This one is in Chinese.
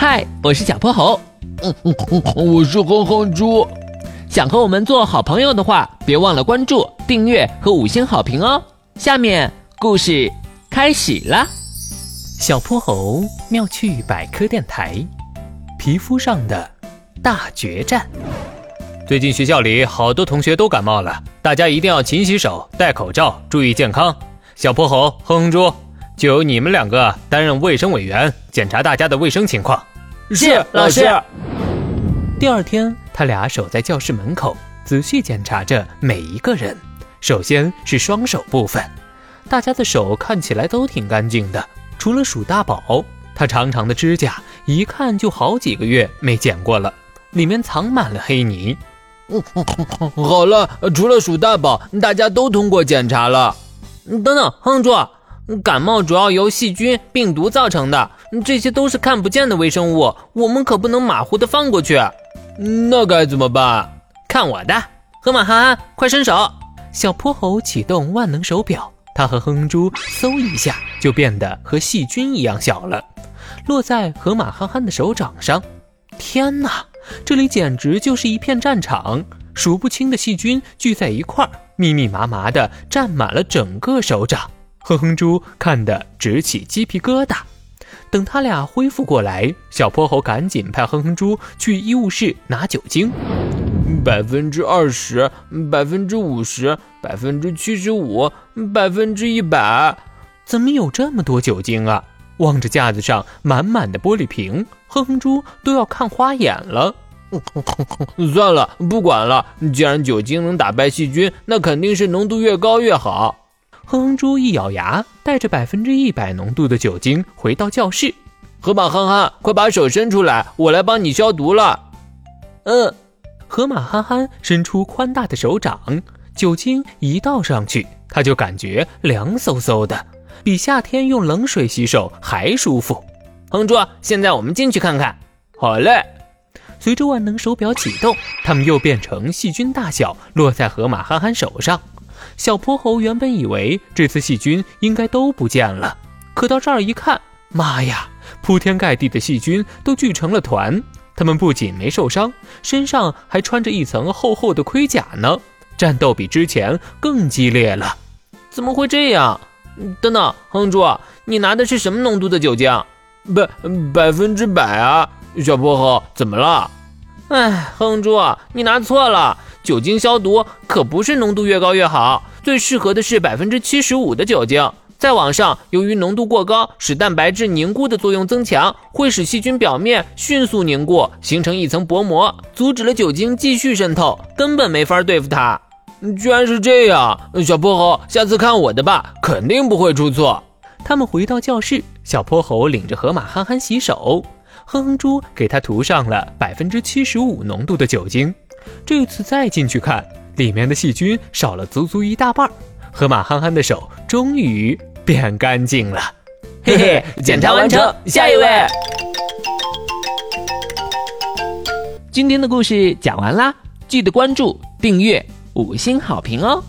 嗨，我是小泼猴。嗯嗯嗯，我是哼哼猪。想和我们做好朋友的话，别忘了关注、订阅和五星好评哦。下面故事开始了。小泼猴妙趣百科电台，皮肤上的大决战。最近学校里好多同学都感冒了，大家一定要勤洗手、戴口罩，注意健康。小泼猴、哼哼猪，就由你们两个担任卫生委员，检查大家的卫生情况。是老师。第二天，他俩守在教室门口，仔细检查着每一个人。首先是双手部分，大家的手看起来都挺干净的，除了鼠大宝，他长长的指甲一看就好几个月没剪过了，里面藏满了黑泥。好了，除了鼠大宝，大家都通过检查了。等等，哼住。感冒主要由细菌、病毒造成的，这些都是看不见的微生物，我们可不能马虎的放过去。那该怎么办？看我的，河马憨憨，快伸手！小泼猴启动万能手表，他和哼猪嗖一下就变得和细菌一样小了，落在河马憨憨的手掌上。天哪，这里简直就是一片战场，数不清的细菌聚在一块儿，密密麻麻的占满了整个手掌。哼哼猪看得直起鸡皮疙瘩。等他俩恢复过来，小泼猴赶紧派哼哼猪去医务室拿酒精。百分之二十，百分之五十，百分之七十五，百分之一百。怎么有这么多酒精啊？望着架子上满满的玻璃瓶，哼哼猪都要看花眼了。算了，不管了。既然酒精能打败细菌，那肯定是浓度越高越好。哼哼猪一咬牙，带着百分之一百浓度的酒精回到教室。河马憨憨，快把手伸出来，我来帮你消毒了。嗯，河马憨憨伸出宽大的手掌，酒精一倒上去，他就感觉凉飕飕的，比夏天用冷水洗手还舒服。哼猪，现在我们进去看看。好嘞。随着万能手表启动，他们又变成细菌大小，落在河马憨憨手上。小泼猴原本以为这次细菌应该都不见了，可到这儿一看，妈呀，铺天盖地的细菌都聚成了团。他们不仅没受伤，身上还穿着一层厚厚的盔甲呢，战斗比之前更激烈了。怎么会这样？等等，哼猪，你拿的是什么浓度的酒精？百百分之百啊！小泼猴，怎么了？哎，哼猪，你拿错了。酒精消毒可不是浓度越高越好，最适合的是百分之七十五的酒精。再往上，由于浓度过高，使蛋白质凝固的作用增强，会使细菌表面迅速凝固，形成一层薄膜，阻止了酒精继续渗透，根本没法对付它。居然是这样，小泼猴，下次看我的吧，肯定不会出错。他们回到教室，小泼猴领着河马憨憨洗手，哼哼猪给他涂上了百分之七十五浓度的酒精。这次再进去看，里面的细菌少了足足一大半。河马憨憨的手终于变干净了，嘿嘿，检查完成，下一位。今天的故事讲完啦，记得关注、订阅、五星好评哦。